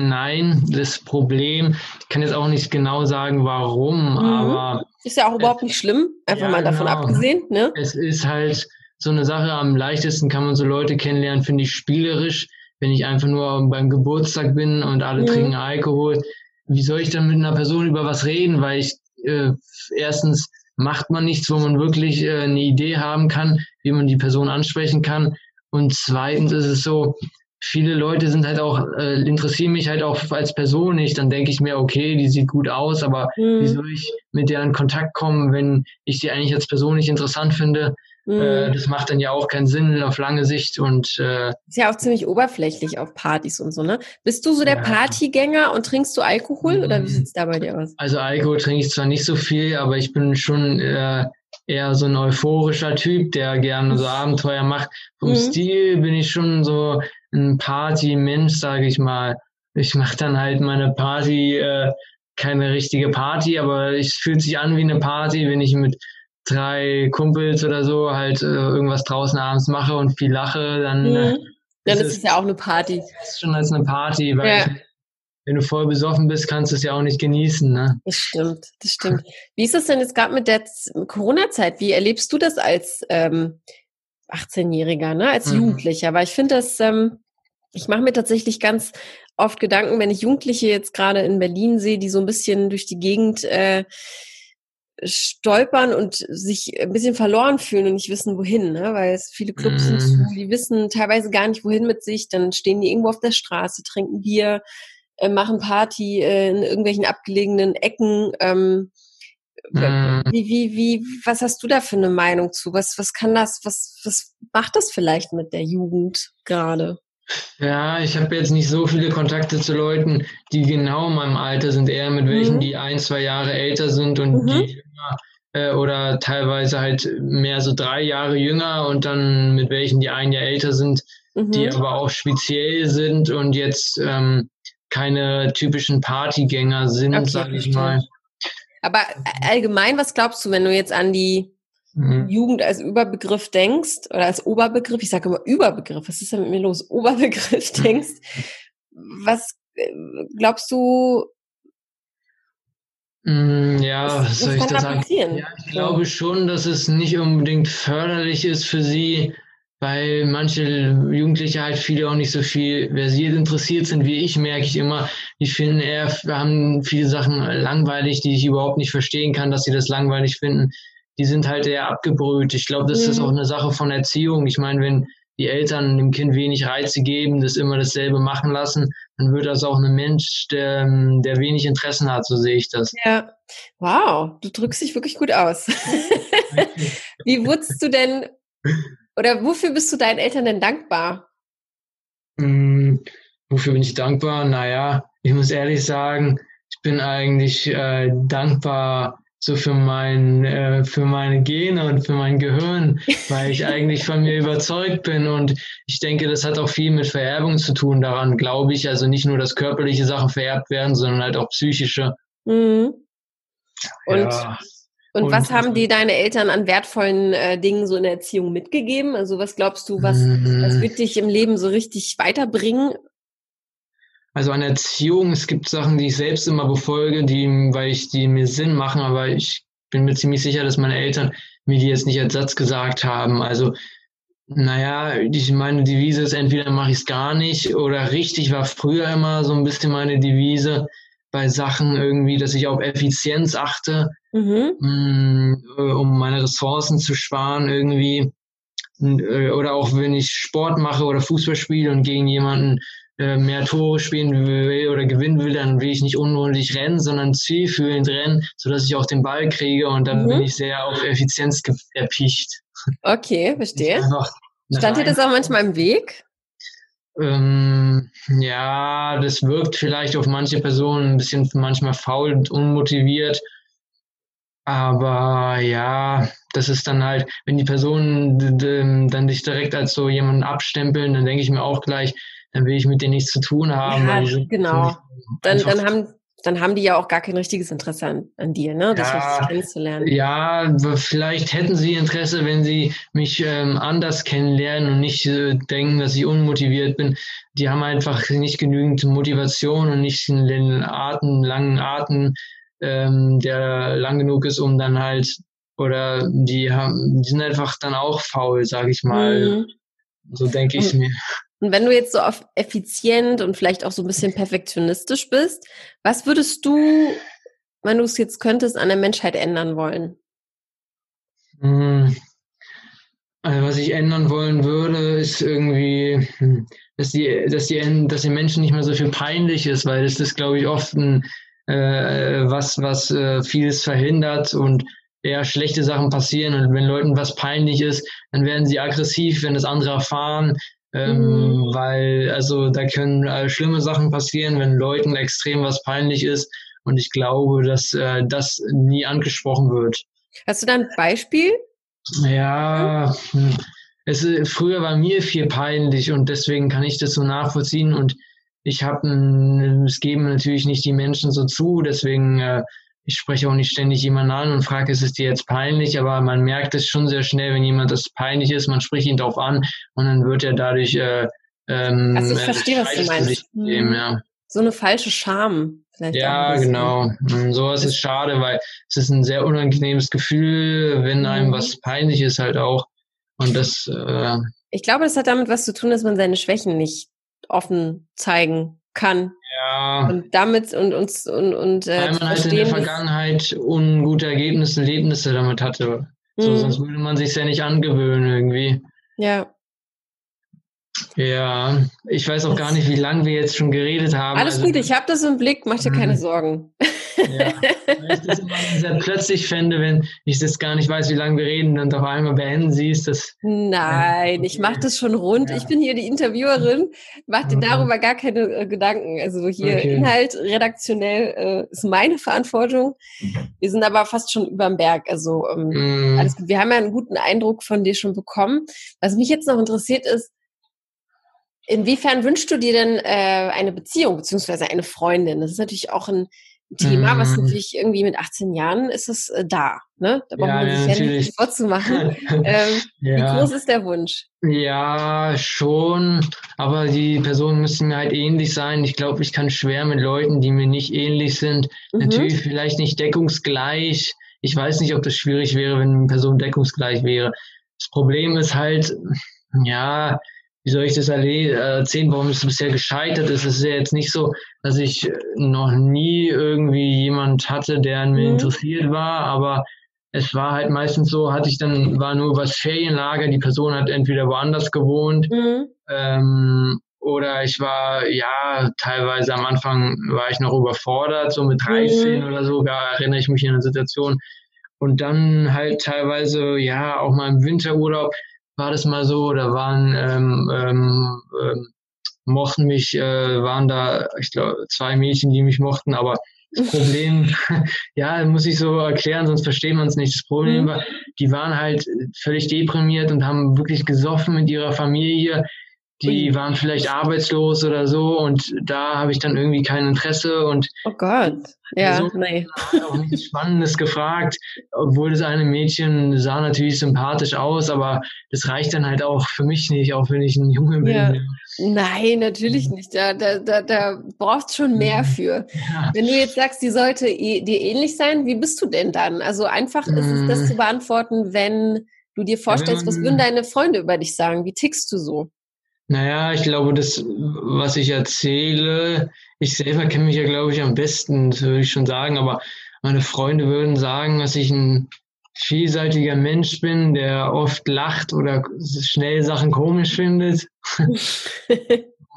Nein, das Problem, ich kann jetzt auch nicht genau sagen, warum, mhm. aber. Ist ja auch überhaupt nicht schlimm, einfach ja, mal davon genau. abgesehen, ne? Es ist halt so eine Sache, am leichtesten kann man so Leute kennenlernen, finde ich spielerisch. Wenn ich einfach nur beim Geburtstag bin und alle mhm. trinken Alkohol, wie soll ich dann mit einer Person über was reden? Weil ich, äh, erstens macht man nichts, wo man wirklich äh, eine Idee haben kann, wie man die Person ansprechen kann. Und zweitens ist es so, viele Leute sind halt auch, äh, interessieren mich halt auch als Person nicht. Dann denke ich mir, okay, die sieht gut aus, aber mhm. wie soll ich mit der in Kontakt kommen, wenn ich sie eigentlich als Person nicht interessant finde? Mhm. Äh, das macht dann ja auch keinen Sinn auf lange Sicht und äh, ist ja auch ziemlich oberflächlich auf Partys und so, ne? Bist du so der ja. Partygänger und trinkst du Alkohol mhm. oder wie sieht's da bei dir aus? Also Alkohol trinke ich zwar nicht so viel, aber ich bin schon äh, eher so ein euphorischer Typ, der gerne so Abenteuer macht. Vom mhm. Stil bin ich schon so ein Party-Mensch, sage ich mal. Ich mache dann halt meine Party, äh, keine richtige Party, aber es fühlt sich an wie eine Party, wenn ich mit drei Kumpels oder so halt äh, irgendwas draußen abends mache und viel lache, dann, mhm. äh, dann ist es ja auch eine Party. Ist schon als eine Party, weil ja. ich, wenn du voll besoffen bist, kannst du es ja auch nicht genießen. Ne? Das stimmt, das stimmt. Wie ist es denn jetzt gerade mit der Corona-Zeit? Wie erlebst du das als ähm, 18-Jähriger, ne? als mhm. Jugendlicher? Weil ich finde das, ähm, ich mache mir tatsächlich ganz oft Gedanken, wenn ich Jugendliche jetzt gerade in Berlin sehe, die so ein bisschen durch die Gegend äh, stolpern und sich ein bisschen verloren fühlen und nicht wissen, wohin, ne? weil es viele Clubs sind mhm. die wissen teilweise gar nicht, wohin mit sich, dann stehen die irgendwo auf der Straße, trinken Bier, äh, machen Party äh, in irgendwelchen abgelegenen Ecken. Ähm. Wie, wie, wie, was hast du da für eine Meinung zu? Was, was kann das, was, was macht das vielleicht mit der Jugend gerade? Ja, ich habe jetzt nicht so viele Kontakte zu Leuten, die genau in meinem Alter sind, eher mit welchen, mhm. die ein, zwei Jahre älter sind und mhm. die äh, oder teilweise halt mehr so drei Jahre jünger und dann mit welchen, die ein Jahr älter sind, mhm. die aber auch speziell sind und jetzt ähm, keine typischen Partygänger sind, okay, sage ich mal. Aber allgemein, was glaubst du, wenn du jetzt an die mhm. Jugend als Überbegriff denkst oder als Oberbegriff, ich sage immer Überbegriff, was ist denn mit mir los? Oberbegriff denkst, was äh, glaubst du? Mm, ja, was soll ich da sagen? Ja, ich glaube schon, dass es nicht unbedingt förderlich ist für sie, weil manche Jugendliche halt viele auch nicht so viel versiert interessiert sind wie ich, merke ich immer. Die finden eher, wir haben viele Sachen langweilig, die ich überhaupt nicht verstehen kann, dass sie das langweilig finden die sind halt eher abgebrüht. Ich glaube, das mhm. ist auch eine Sache von Erziehung. Ich meine, wenn die Eltern dem Kind wenig Reize geben, das immer dasselbe machen lassen, dann wird das auch ein Mensch, der, der wenig Interessen hat, so sehe ich das. Ja, wow, du drückst dich wirklich gut aus. Wie wurdest du denn, oder wofür bist du deinen Eltern denn dankbar? Hm, wofür bin ich dankbar? Naja, ich muss ehrlich sagen, ich bin eigentlich äh, dankbar so für mein äh, für meine Gene und für mein Gehirn, weil ich eigentlich von mir überzeugt bin und ich denke, das hat auch viel mit Vererbung zu tun. Daran glaube ich, also nicht nur, dass körperliche Sachen vererbt werden, sondern halt auch psychische. Mhm. Und ja. Und, und, was haben die deine Eltern an wertvollen äh, Dingen so in der Erziehung mitgegeben? Also was glaubst du, was, mhm. was wird dich im Leben so richtig weiterbringen? Also an Erziehung, es gibt Sachen, die ich selbst immer befolge, die, weil ich die mir Sinn machen, aber ich bin mir ziemlich sicher, dass meine Eltern mir die jetzt nicht als Satz gesagt haben. Also, naja, ich meine Devise ist entweder mache ich es gar nicht oder richtig war früher immer so ein bisschen meine Devise bei Sachen irgendwie, dass ich auf Effizienz achte, mhm. Mm, um meine Ressourcen zu sparen irgendwie. Äh, oder auch wenn ich Sport mache oder Fußball spiele und gegen jemanden äh, mehr Tore spielen will oder gewinnen will, dann will ich nicht unnötig rennen, sondern zielführend rennen, sodass ich auch den Ball kriege und dann mhm. bin ich sehr auf Effizienz erpicht. Okay, verstehe. Stand dir das auch manchmal im Weg? Ähm, ja, das wirkt vielleicht auf manche Personen ein bisschen manchmal faul und unmotiviert. Aber ja, das ist dann halt, wenn die Personen dann dich direkt als so jemanden abstempeln, dann denke ich mir auch gleich, dann will ich mit denen nichts zu tun haben. Ja, genau. Dann, dann haben dann haben die ja auch gar kein richtiges Interesse an, an dir, ne? Das ja, kennenzulernen. Ja, vielleicht hätten sie Interesse, wenn sie mich ähm, anders kennenlernen und nicht äh, denken, dass ich unmotiviert bin. Die haben einfach nicht genügend Motivation und nicht den Atem, langen Atem, ähm, der lang genug ist, um dann halt, oder die haben, die sind einfach dann auch faul, sag ich mal. Mhm. So denke ich mir. Und wenn du jetzt so auf effizient und vielleicht auch so ein bisschen perfektionistisch bist, was würdest du, wenn du es jetzt könntest, an der Menschheit ändern wollen? Hm. Also was ich ändern wollen würde, ist irgendwie, hm, dass die, dass die, dass den Menschen nicht mehr so viel peinlich ist, weil es ist, glaube ich, oft ein, äh, was, was äh, vieles verhindert und eher schlechte Sachen passieren. Und wenn Leuten was peinlich ist, dann werden sie aggressiv, wenn das andere erfahren. Ähm, mhm. Weil, also da können äh, schlimme Sachen passieren, wenn Leuten extrem was peinlich ist. Und ich glaube, dass äh, das nie angesprochen wird. Hast du da ein Beispiel? Ja, hm. es, früher war mir viel peinlich und deswegen kann ich das so nachvollziehen. Und ich habe, es geben natürlich nicht die Menschen so zu, deswegen äh, ich spreche auch nicht ständig jemanden an und frage, ist es dir jetzt peinlich, aber man merkt es schon sehr schnell, wenn jemand das peinlich ist, man spricht ihn darauf an und dann wird er dadurch äh, ähm, also ich verstehe, was du meinst. Geben, ja. So eine falsche Scham. Vielleicht ja, genau. Und sowas ist schade, weil es ist ein sehr unangenehmes Gefühl, wenn einem mhm. was peinlich ist halt auch. Und das. Äh, ich glaube, das hat damit was zu tun, dass man seine Schwächen nicht offen zeigen kann. Ja. Und damit und uns und, und äh, Weil man halt in der Vergangenheit ungute Ergebnisse, Erlebnisse damit hatte. So, mhm. sonst würde man sich ja nicht angewöhnen irgendwie. Ja. Ja, ich weiß auch gar nicht, wie lange wir jetzt schon geredet haben. Alles also, gut, ich habe das im Blick, mach dir keine mhm. Sorgen. Ja, weil ich das immer sehr plötzlich fände, wenn ich das gar nicht weiß, wie lange wir reden und auf einmal beenden siehst. Das, Nein, ich mache das schon rund. Ja. Ich bin hier die Interviewerin, mach dir mhm. darüber gar keine äh, Gedanken. Also hier okay. Inhalt redaktionell äh, ist meine Verantwortung. Wir sind aber fast schon überm Berg. Also ähm, mm. alles gut. Wir haben ja einen guten Eindruck von dir schon bekommen. Was mich jetzt noch interessiert ist, Inwiefern wünschst du dir denn äh, eine Beziehung beziehungsweise eine Freundin? Das ist natürlich auch ein Thema, was mhm. natürlich irgendwie mit 18 Jahren ist es äh, da. Ne? Da braucht ja, man sich ja, ja nicht vorzumachen. ähm, ja. Wie groß ist der Wunsch? Ja, schon. Aber die Personen müssen mir halt ähnlich sein. Ich glaube, ich kann schwer mit Leuten, die mir nicht ähnlich sind. Mhm. Natürlich vielleicht nicht deckungsgleich. Ich weiß nicht, ob das schwierig wäre, wenn eine Person deckungsgleich wäre. Das Problem ist halt, ja, wie soll ich das erzählen, warum es bisher gescheitert ist. Es ist ja jetzt nicht so, dass ich noch nie irgendwie jemand hatte, der an mir mhm. interessiert war, aber es war halt meistens so, hatte ich dann, war nur was Ferienlager, die Person hat entweder woanders gewohnt, mhm. ähm, oder ich war, ja, teilweise am Anfang war ich noch überfordert, so mit 13 mhm. oder so, da erinnere ich mich an eine Situation. Und dann halt teilweise, ja, auch mal im Winterurlaub, war das mal so, da waren ähm, ähm, ähm, mochten mich, äh, waren da, ich glaube, zwei Mädchen, die mich mochten, aber das Problem, ja, muss ich so erklären, sonst versteht man es nicht. Das Problem mhm. war, die waren halt völlig deprimiert und haben wirklich gesoffen mit ihrer Familie die waren vielleicht arbeitslos oder so und da habe ich dann irgendwie kein Interesse und oh Gott, ja, so nee. auch nichts Spannendes gefragt, obwohl das eine Mädchen sah natürlich sympathisch aus, aber das reicht dann halt auch für mich nicht, auch wenn ich ein Junge bin. Ja. Nein, natürlich nicht. Da, da, da, da brauchst schon mehr für. Ja. Wenn du jetzt sagst, die sollte dir ähnlich sein, wie bist du denn dann? Also einfach ist es das mm. zu beantworten, wenn du dir vorstellst, was würden deine Freunde über dich sagen? Wie tickst du so? Naja, ich glaube, das, was ich erzähle, ich selber kenne mich ja, glaube ich, am besten, das würde ich schon sagen, aber meine Freunde würden sagen, dass ich ein vielseitiger Mensch bin, der oft lacht oder schnell Sachen komisch findet.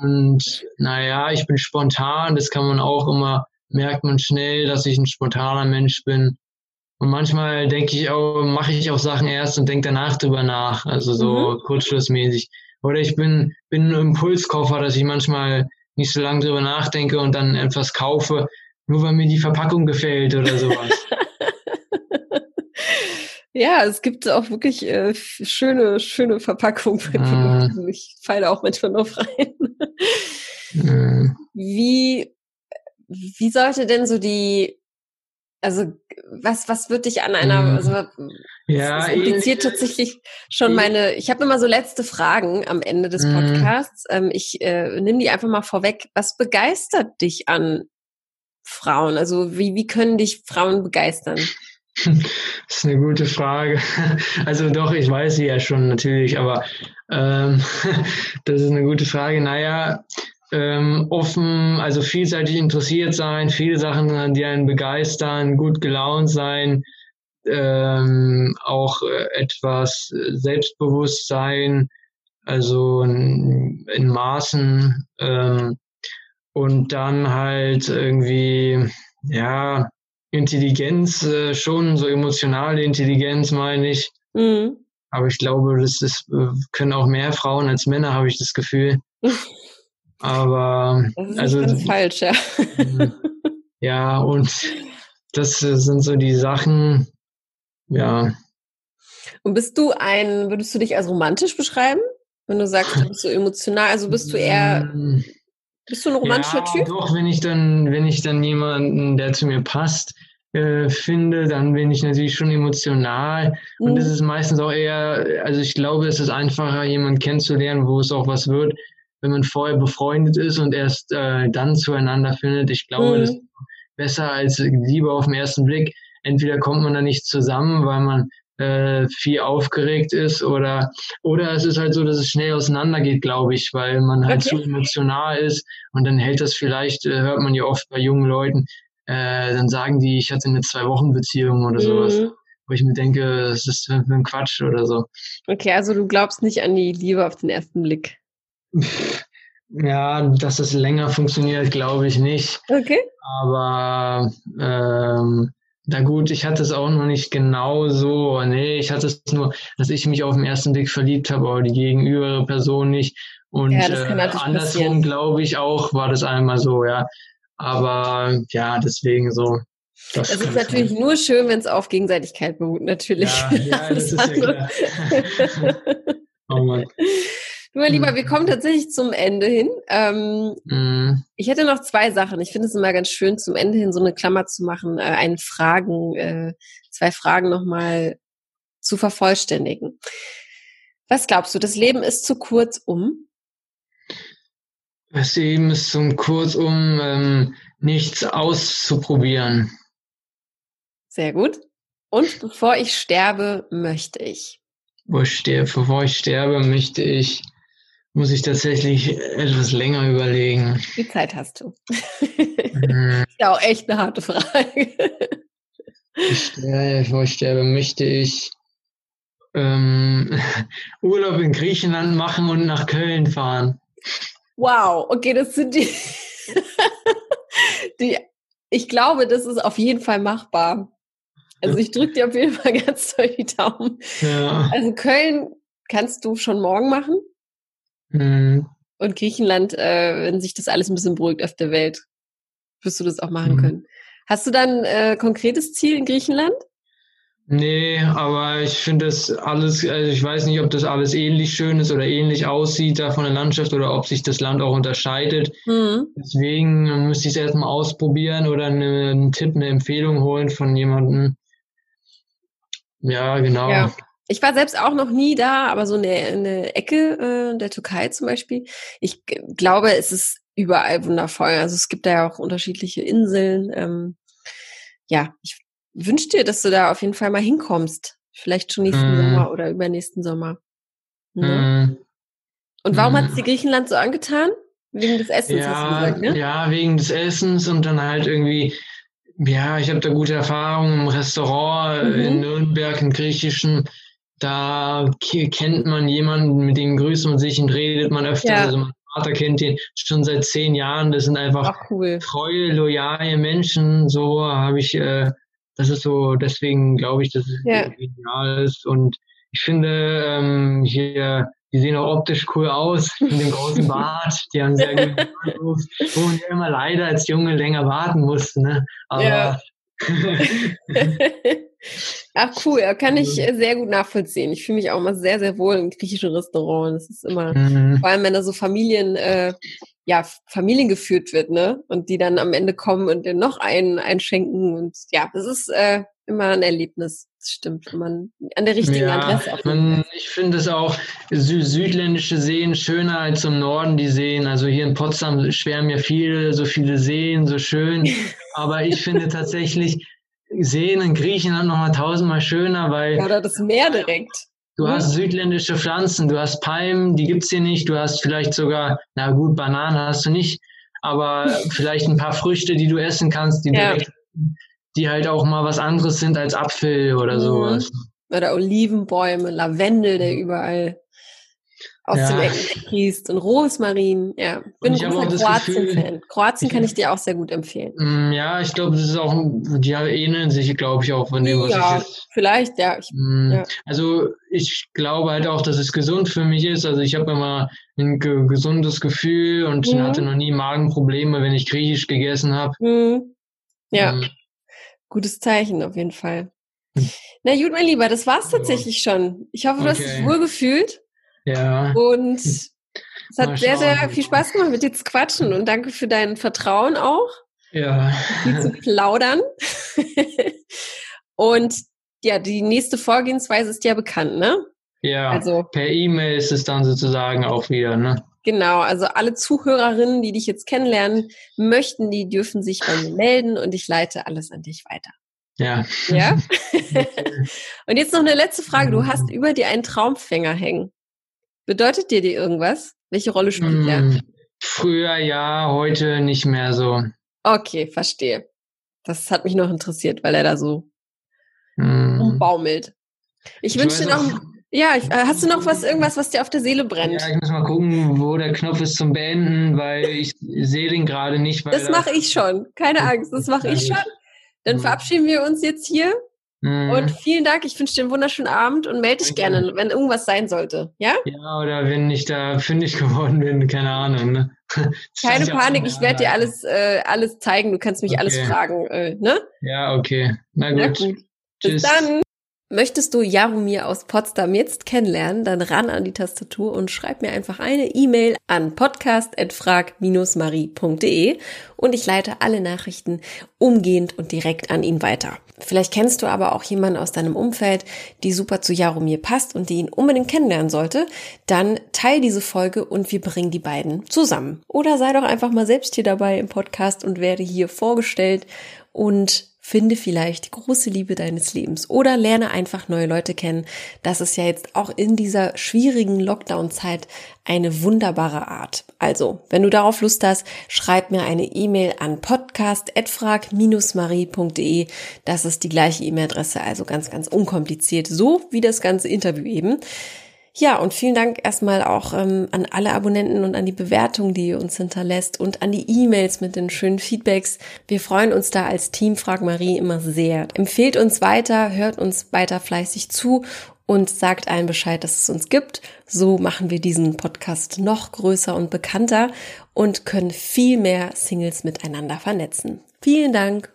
Und naja, ich bin spontan, das kann man auch immer, merkt man schnell, dass ich ein spontaner Mensch bin. Und manchmal denke ich auch, mache ich auch Sachen erst und denke danach drüber nach, also so mhm. kurzschlussmäßig. Oder ich bin, bin ein Impulskoffer, dass ich manchmal nicht so lange drüber nachdenke und dann etwas kaufe, nur weil mir die Verpackung gefällt oder sowas. ja, es gibt auch wirklich äh, schöne, schöne Verpackungen ah. Ich falle auch manchmal noch rein. Wie, wie sollte denn so die also was, was wird dich an einer, mhm. also ja, das impliziert tatsächlich schon meine, ich habe immer so letzte Fragen am Ende des mhm. Podcasts. Ähm, ich äh, nehme die einfach mal vorweg. Was begeistert dich an Frauen? Also wie, wie können dich Frauen begeistern? Das ist eine gute Frage. Also doch, ich weiß sie ja schon natürlich, aber ähm, das ist eine gute Frage. Naja, ähm, offen, also vielseitig interessiert sein, viele Sachen, die einen begeistern, gut gelaunt sein, ähm, auch äh, etwas Selbstbewusstsein, also in, in Maßen ähm, und dann halt irgendwie, ja, Intelligenz, äh, schon so emotionale Intelligenz meine ich. Mhm. Aber ich glaube, das ist, äh, können auch mehr Frauen als Männer, habe ich das Gefühl. Aber das ist also ganz falsch, ja. Ja, und das sind so die Sachen, ja. Und bist du ein, würdest du dich als romantisch beschreiben? Wenn du sagst, du bist so emotional, also bist du eher, bist du ein romantischer ja, Typ? Doch, wenn ich dann, wenn ich dann jemanden, der zu mir passt, äh, finde, dann bin ich natürlich schon emotional. Mhm. Und das mhm. ist meistens auch eher, also ich glaube, es ist einfacher, jemanden kennenzulernen, wo es auch was wird, wenn man vorher befreundet ist und erst äh, dann zueinander findet. Ich glaube, mhm. das ist besser als Liebe auf den ersten Blick. Entweder kommt man da nicht zusammen, weil man äh, viel aufgeregt ist oder oder es ist halt so, dass es schnell auseinandergeht, glaube ich, weil man halt okay. zu emotional ist und dann hält das vielleicht, äh, hört man ja oft bei jungen Leuten, äh, dann sagen die, ich hatte eine zwei Wochen Beziehung oder sowas. Mhm. Wo ich mir denke, das ist für ein Quatsch oder so. Okay, also du glaubst nicht an die Liebe auf den ersten Blick. Ja, dass es länger funktioniert, glaube ich nicht. Okay. Aber ähm, na gut, ich hatte es auch noch nicht genau so. Nee, ich hatte es nur, dass ich mich auf den ersten Blick verliebt habe, aber die gegenübere Person nicht. Und ja, äh, andersrum, glaube ich, auch war das einmal so, ja. Aber ja, deswegen so. Das, das ist natürlich sein. nur schön, wenn es auf Gegenseitigkeit beruht, natürlich. Ja, ja das, das ist ja klar. oh Mann. Du, mein Lieber, wir kommen tatsächlich zum Ende hin. Ähm, mm. Ich hätte noch zwei Sachen. Ich finde es immer ganz schön, zum Ende hin so eine Klammer zu machen, äh, einen Fragen, äh, zwei Fragen nochmal zu vervollständigen. Was glaubst du, das Leben ist zu kurz um? Das Leben ist zu kurz um ähm, nichts auszuprobieren. Sehr gut. Und bevor ich sterbe, möchte ich. Bevor ich sterbe, bevor ich sterbe möchte ich muss ich tatsächlich etwas länger überlegen. Wie Zeit hast du? Mhm. ist ja auch echt eine harte Frage. ich sterbe, bevor ich sterbe, möchte ich ähm, Urlaub in Griechenland machen und nach Köln fahren. Wow, okay, das sind die, die. Ich glaube, das ist auf jeden Fall machbar. Also ich drücke dir auf jeden Fall ganz doll die Daumen. Ja. Also Köln kannst du schon morgen machen. Mhm. Und Griechenland, äh, wenn sich das alles ein bisschen beruhigt auf der Welt, wirst du das auch machen mhm. können. Hast du dann äh, konkretes Ziel in Griechenland? Nee, aber ich finde das alles, also ich weiß nicht, ob das alles ähnlich schön ist oder ähnlich aussieht da von der Landschaft oder ob sich das Land auch unterscheidet. Mhm. Deswegen müsste ich es erstmal ausprobieren oder eine, einen Tipp, eine Empfehlung holen von jemandem. Ja, genau. Ja. Ich war selbst auch noch nie da, aber so eine, eine Ecke äh, der Türkei zum Beispiel. Ich glaube, es ist überall wundervoll. Also es gibt da ja auch unterschiedliche Inseln. Ähm, ja, ich wünsche dir, dass du da auf jeden Fall mal hinkommst. Vielleicht schon nächsten mm. Sommer oder übernächsten Sommer. Ne? Mm. Und warum mm. hat sie Griechenland so angetan? Wegen des Essens, ja, hast du gesagt, ne? Ja, wegen des Essens und dann halt irgendwie, ja, ich habe da gute Erfahrungen im Restaurant mhm. in Nürnberg, im Griechischen da kennt man jemanden, mit dem grüßt man sich und redet man öfter. Ja. Also mein Vater kennt ihn schon seit zehn Jahren. Das sind einfach cool. treue, loyale Menschen. So habe ich, äh, das ist so, deswegen glaube ich, dass es ja. genial ist. Und ich finde, ähm, hier, die sehen auch optisch cool aus, mit dem großen Bart. Die haben sehr guten Bartwuchs, wo man immer leider als Junge länger warten musste. Ne? Aber ja. Ach cool, kann ich mhm. sehr gut nachvollziehen. Ich fühle mich auch immer sehr, sehr wohl in griechischen Restaurants. Das ist immer, mhm. vor allem wenn da so Familien, äh, ja, Familien geführt wird, ne? Und die dann am Ende kommen und dir noch einen einschenken. Und ja, das ist äh, immer ein Erlebnis. Das stimmt, wenn man an der richtigen ja, Adresse auch. Man, ich finde es auch sü südländische Seen schöner als im Norden die Seen. Also hier in Potsdam schwärmen ja viele, so viele Seen, so schön. Aber ich finde tatsächlich Seen in Griechenland nochmal tausendmal schöner, weil. Oder das Meer direkt. Du hast südländische Pflanzen, du hast Palmen, die gibt's hier nicht, du hast vielleicht sogar, na gut, Bananen hast du nicht, aber vielleicht ein paar Früchte, die du essen kannst, die ja. direkt die halt auch mal was anderes sind als Apfel oder mhm. sowas. Oder Olivenbäume, Lavendel, der überall aus ja. dem Ecken fließt und Rosmarin. Ja, bin ein großer Kroatien-Fan. Kroatien kann ich dir auch sehr gut empfehlen. Mm, ja, ich glaube, das ist auch, die ähneln sich, glaube ich, auch von dem, was ja, ich jetzt. Vielleicht, ja. Ich, mm, ja. Also ich glaube halt auch, dass es gesund für mich ist. Also ich habe immer ein ge gesundes Gefühl und mhm. hatte noch nie Magenprobleme, wenn ich Griechisch gegessen habe. Mhm. Ja. Mhm. Gutes Zeichen auf jeden Fall. Hm. Na gut, mein Lieber, das war's tatsächlich schon. Ich hoffe, du okay. hast dich wohl gefühlt. Ja. Und es hat sehr, sehr viel Spaß gemacht, mit dir zu quatschen und danke für dein Vertrauen auch. Ja. Viel zu plaudern. und ja, die nächste Vorgehensweise ist ja bekannt, ne? Ja. Also per E-Mail ist es dann sozusagen auch wieder, ne? Genau, also alle Zuhörerinnen, die dich jetzt kennenlernen möchten, die dürfen sich bei mir melden und ich leite alles an dich weiter. Ja. Ja? und jetzt noch eine letzte Frage. Du hast über dir einen Traumfänger hängen. Bedeutet dir die irgendwas? Welche Rolle spielt der? Hm, früher ja, heute nicht mehr so. Okay, verstehe. Das hat mich noch interessiert, weil er da so mm. umbaumelt. Ich, ich wünsche dir noch, ja, ich, äh, hast du noch was, irgendwas, was dir auf der Seele brennt? Ja, ich muss mal gucken, wo der Knopf ist zum Beenden, weil ich sehe den gerade nicht. das mache ich schon. Keine Angst, das mache ich schon. Dann verabschieden wir uns jetzt hier. Mhm. Und vielen Dank. Ich wünsche dir einen wunderschönen Abend und melde dich Danke. gerne, wenn irgendwas sein sollte. Ja? Ja, oder wenn ich da fündig geworden bin, keine Ahnung. Ne? Keine Panik, ich werde dir alles, äh, alles zeigen. Du kannst mich okay. alles fragen. Äh, ne? Ja, okay. Na gut. Na gut. Bis dann. Möchtest du Jaromir aus Potsdam jetzt kennenlernen, dann ran an die Tastatur und schreib mir einfach eine E-Mail an podcast.frag-marie.de und ich leite alle Nachrichten umgehend und direkt an ihn weiter. Vielleicht kennst du aber auch jemanden aus deinem Umfeld, die super zu Jaromir passt und die ihn unbedingt kennenlernen sollte, dann teil diese Folge und wir bringen die beiden zusammen. Oder sei doch einfach mal selbst hier dabei im Podcast und werde hier vorgestellt und finde vielleicht die große Liebe deines Lebens oder lerne einfach neue Leute kennen. Das ist ja jetzt auch in dieser schwierigen Lockdown-Zeit eine wunderbare Art. Also, wenn du darauf Lust hast, schreib mir eine E-Mail an podcast.frag-marie.de. Das ist die gleiche E-Mail-Adresse, also ganz, ganz unkompliziert, so wie das ganze Interview eben. Ja, und vielen Dank erstmal auch ähm, an alle Abonnenten und an die Bewertung, die ihr uns hinterlässt und an die E-Mails mit den schönen Feedbacks. Wir freuen uns da als Team Frag Marie immer sehr. Empfehlt uns weiter, hört uns weiter fleißig zu und sagt allen Bescheid, dass es uns gibt. So machen wir diesen Podcast noch größer und bekannter und können viel mehr Singles miteinander vernetzen. Vielen Dank.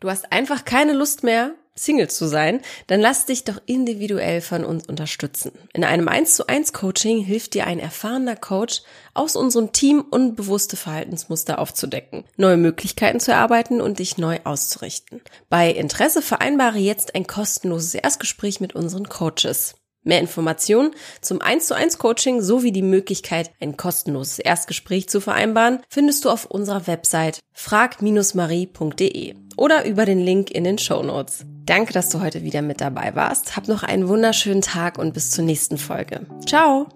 Du hast einfach keine Lust mehr, Single zu sein, dann lass dich doch individuell von uns unterstützen. In einem 1 zu 1 Coaching hilft dir ein erfahrener Coach aus unserem Team unbewusste Verhaltensmuster aufzudecken, neue Möglichkeiten zu erarbeiten und dich neu auszurichten. Bei Interesse vereinbare jetzt ein kostenloses Erstgespräch mit unseren Coaches. Mehr Informationen zum 1 zu 1 Coaching sowie die Möglichkeit, ein kostenloses Erstgespräch zu vereinbaren, findest du auf unserer Website frag-marie.de oder über den Link in den Show Notes. Danke, dass du heute wieder mit dabei warst. Hab noch einen wunderschönen Tag und bis zur nächsten Folge. Ciao!